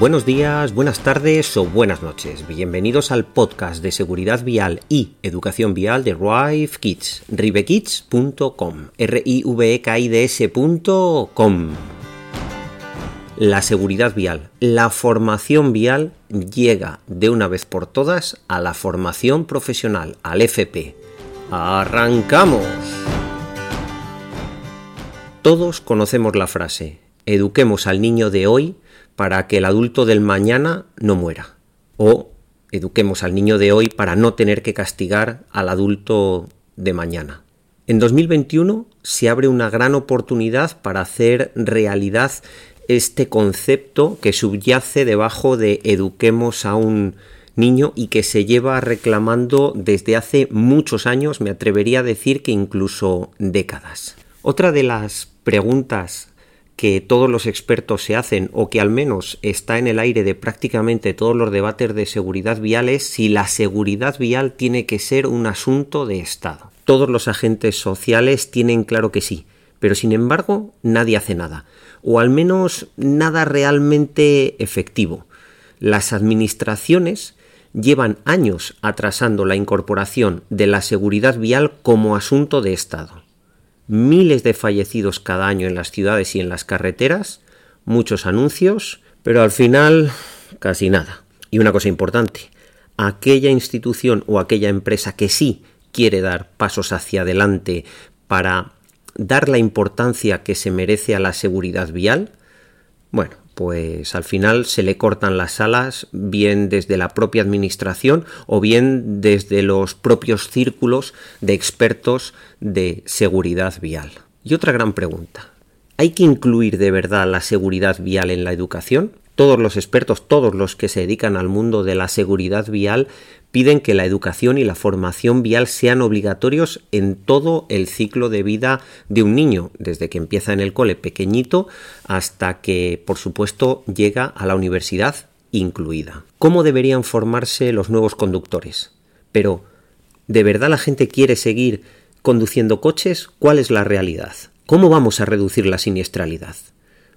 Buenos días, buenas tardes o buenas noches. Bienvenidos al podcast de seguridad vial y educación vial de Rive Kids, rivekids.com, r i v e k i d s.com. La seguridad vial, la formación vial llega de una vez por todas a la formación profesional, al FP. ¡Arrancamos! Todos conocemos la frase, eduquemos al niño de hoy para que el adulto del mañana no muera. O eduquemos al niño de hoy para no tener que castigar al adulto de mañana. En 2021 se abre una gran oportunidad para hacer realidad este concepto que subyace debajo de eduquemos a un niño y que se lleva reclamando desde hace muchos años, me atrevería a decir que incluso décadas. Otra de las preguntas que todos los expertos se hacen o que al menos está en el aire de prácticamente todos los debates de seguridad vial es si la seguridad vial tiene que ser un asunto de Estado. Todos los agentes sociales tienen claro que sí, pero sin embargo nadie hace nada, o al menos nada realmente efectivo. Las administraciones llevan años atrasando la incorporación de la seguridad vial como asunto de Estado miles de fallecidos cada año en las ciudades y en las carreteras, muchos anuncios, pero al final casi nada. Y una cosa importante, aquella institución o aquella empresa que sí quiere dar pasos hacia adelante para dar la importancia que se merece a la seguridad vial, bueno, pues al final se le cortan las alas bien desde la propia administración o bien desde los propios círculos de expertos de seguridad vial. Y otra gran pregunta, ¿hay que incluir de verdad la seguridad vial en la educación? Todos los expertos, todos los que se dedican al mundo de la seguridad vial piden que la educación y la formación vial sean obligatorios en todo el ciclo de vida de un niño, desde que empieza en el cole pequeñito hasta que, por supuesto, llega a la universidad incluida. ¿Cómo deberían formarse los nuevos conductores? Pero, ¿de verdad la gente quiere seguir conduciendo coches? ¿Cuál es la realidad? ¿Cómo vamos a reducir la siniestralidad?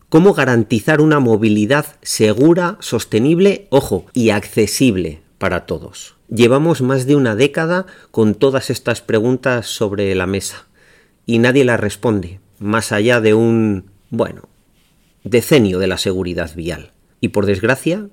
¿Cómo garantizar una movilidad segura, sostenible, ojo, y accesible para todos? Llevamos más de una década con todas estas preguntas sobre la mesa y nadie las responde, más allá de un, bueno, decenio de la seguridad vial. Y por desgracia,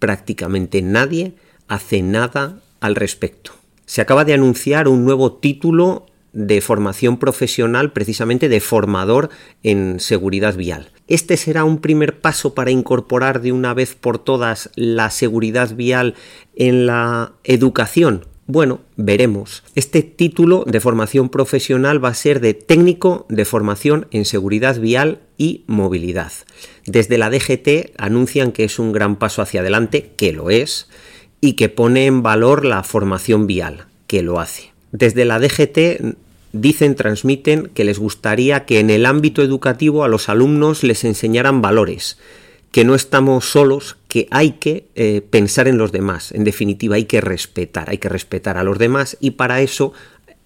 prácticamente nadie hace nada al respecto. Se acaba de anunciar un nuevo título de formación profesional, precisamente de formador en seguridad vial. Este será un primer paso para incorporar de una vez por todas la seguridad vial en la educación. Bueno, veremos. Este título de formación profesional va a ser de técnico de formación en seguridad vial y movilidad. Desde la DGT anuncian que es un gran paso hacia adelante, que lo es, y que pone en valor la formación vial, que lo hace. Desde la DGT dicen, transmiten que les gustaría que en el ámbito educativo a los alumnos les enseñaran valores, que no estamos solos, que hay que eh, pensar en los demás. En definitiva, hay que respetar, hay que respetar a los demás y para eso,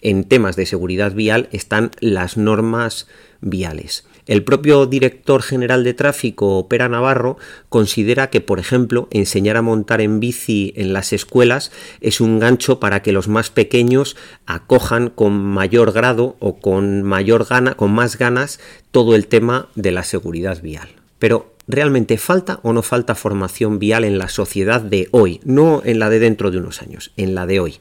en temas de seguridad vial, están las normas viales. El propio director general de tráfico, Opera Navarro, considera que, por ejemplo, enseñar a montar en bici en las escuelas es un gancho para que los más pequeños acojan con mayor grado o con mayor gana, con más ganas, todo el tema de la seguridad vial. Pero ¿realmente falta o no falta formación vial en la sociedad de hoy? No en la de dentro de unos años, en la de hoy.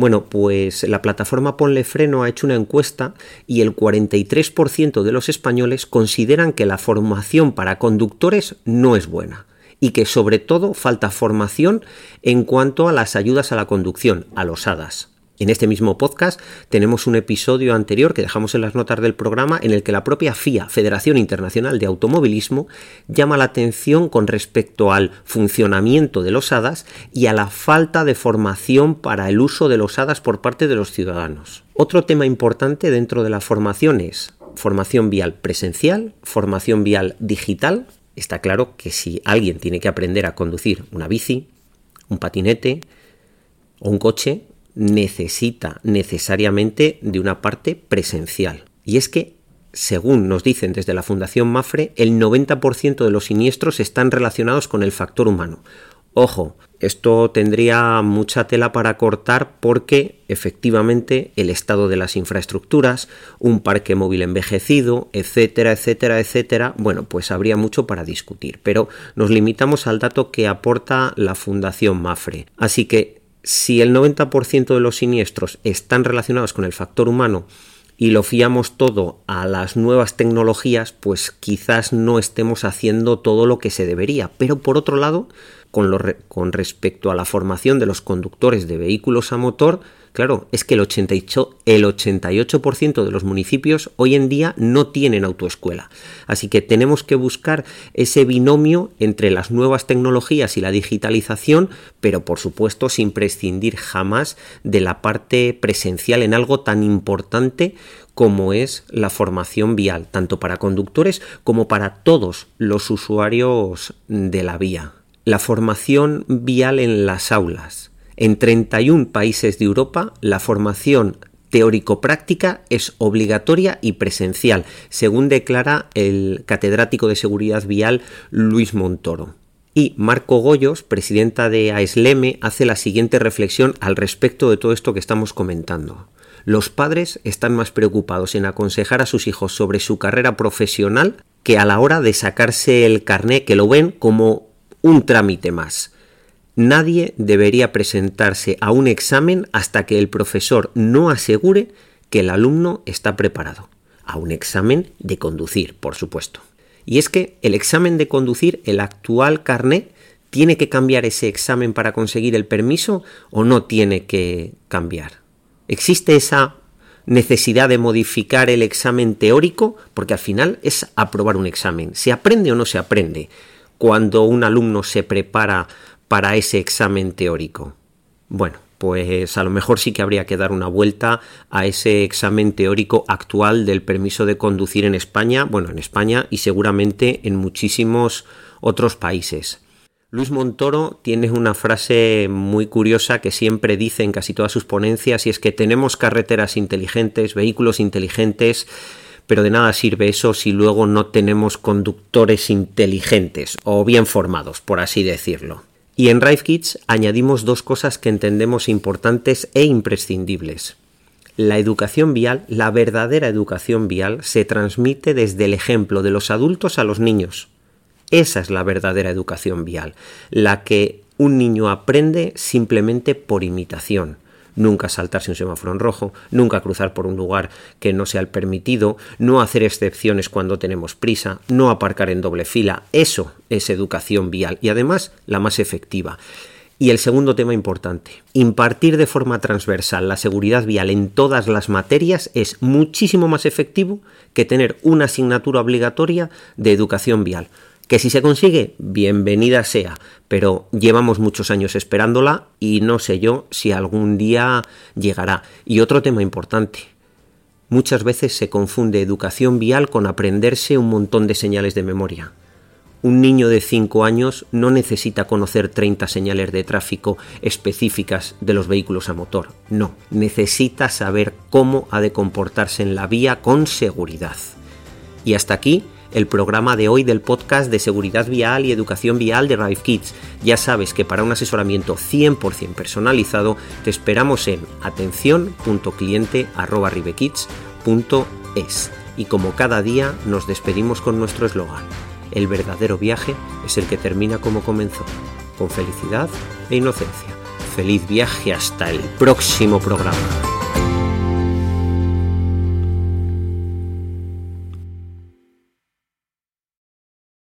Bueno, pues la plataforma Ponle Freno ha hecho una encuesta y el 43% de los españoles consideran que la formación para conductores no es buena y que sobre todo falta formación en cuanto a las ayudas a la conducción, a los HADAS. En este mismo podcast tenemos un episodio anterior que dejamos en las notas del programa en el que la propia FIA, Federación Internacional de Automovilismo, llama la atención con respecto al funcionamiento de los HADAS y a la falta de formación para el uso de los HADAS por parte de los ciudadanos. Otro tema importante dentro de la formación es formación vial presencial, formación vial digital. Está claro que si alguien tiene que aprender a conducir una bici, un patinete o un coche, necesita necesariamente de una parte presencial. Y es que según nos dicen desde la Fundación Mafre, el 90% de los siniestros están relacionados con el factor humano. Ojo, esto tendría mucha tela para cortar porque efectivamente el estado de las infraestructuras, un parque móvil envejecido, etcétera, etcétera, etcétera, bueno, pues habría mucho para discutir, pero nos limitamos al dato que aporta la Fundación Mafre. Así que si el 90% de los siniestros están relacionados con el factor humano y lo fiamos todo a las nuevas tecnologías, pues quizás no estemos haciendo todo lo que se debería. Pero por otro lado, con, con respecto a la formación de los conductores de vehículos a motor, Claro, es que el 88%, el 88 de los municipios hoy en día no tienen autoescuela. Así que tenemos que buscar ese binomio entre las nuevas tecnologías y la digitalización, pero por supuesto sin prescindir jamás de la parte presencial en algo tan importante como es la formación vial, tanto para conductores como para todos los usuarios de la vía. La formación vial en las aulas en 31 países de Europa, la formación teórico-práctica es obligatoria y presencial, según declara el catedrático de seguridad vial Luis Montoro. Y Marco Goyos, presidenta de AESLEME, hace la siguiente reflexión al respecto de todo esto que estamos comentando. Los padres están más preocupados en aconsejar a sus hijos sobre su carrera profesional que a la hora de sacarse el carné que lo ven como un trámite más. Nadie debería presentarse a un examen hasta que el profesor no asegure que el alumno está preparado. A un examen de conducir, por supuesto. Y es que el examen de conducir, el actual carnet, ¿tiene que cambiar ese examen para conseguir el permiso o no tiene que cambiar? ¿Existe esa necesidad de modificar el examen teórico? Porque al final es aprobar un examen. ¿Se aprende o no se aprende? Cuando un alumno se prepara para ese examen teórico? Bueno, pues a lo mejor sí que habría que dar una vuelta a ese examen teórico actual del permiso de conducir en España, bueno, en España y seguramente en muchísimos otros países. Luis Montoro tiene una frase muy curiosa que siempre dice en casi todas sus ponencias y es que tenemos carreteras inteligentes, vehículos inteligentes, pero de nada sirve eso si luego no tenemos conductores inteligentes o bien formados, por así decirlo. Y en Rive Kids añadimos dos cosas que entendemos importantes e imprescindibles. La educación vial, la verdadera educación vial, se transmite desde el ejemplo de los adultos a los niños. Esa es la verdadera educación vial, la que un niño aprende simplemente por imitación nunca saltarse un semáforo en rojo, nunca cruzar por un lugar que no sea el permitido, no hacer excepciones cuando tenemos prisa, no aparcar en doble fila. Eso es educación vial y además la más efectiva. Y el segundo tema importante, impartir de forma transversal la seguridad vial en todas las materias es muchísimo más efectivo que tener una asignatura obligatoria de educación vial. Que si se consigue, bienvenida sea, pero llevamos muchos años esperándola y no sé yo si algún día llegará. Y otro tema importante. Muchas veces se confunde educación vial con aprenderse un montón de señales de memoria. Un niño de 5 años no necesita conocer 30 señales de tráfico específicas de los vehículos a motor. No, necesita saber cómo ha de comportarse en la vía con seguridad. Y hasta aquí el programa de hoy del podcast de seguridad vial y educación vial de Rive Kids. Ya sabes que para un asesoramiento 100% personalizado te esperamos en atención.cliente.rivekids.es. Y como cada día nos despedimos con nuestro eslogan. El verdadero viaje es el que termina como comenzó, con felicidad e inocencia. Feliz viaje hasta el próximo programa.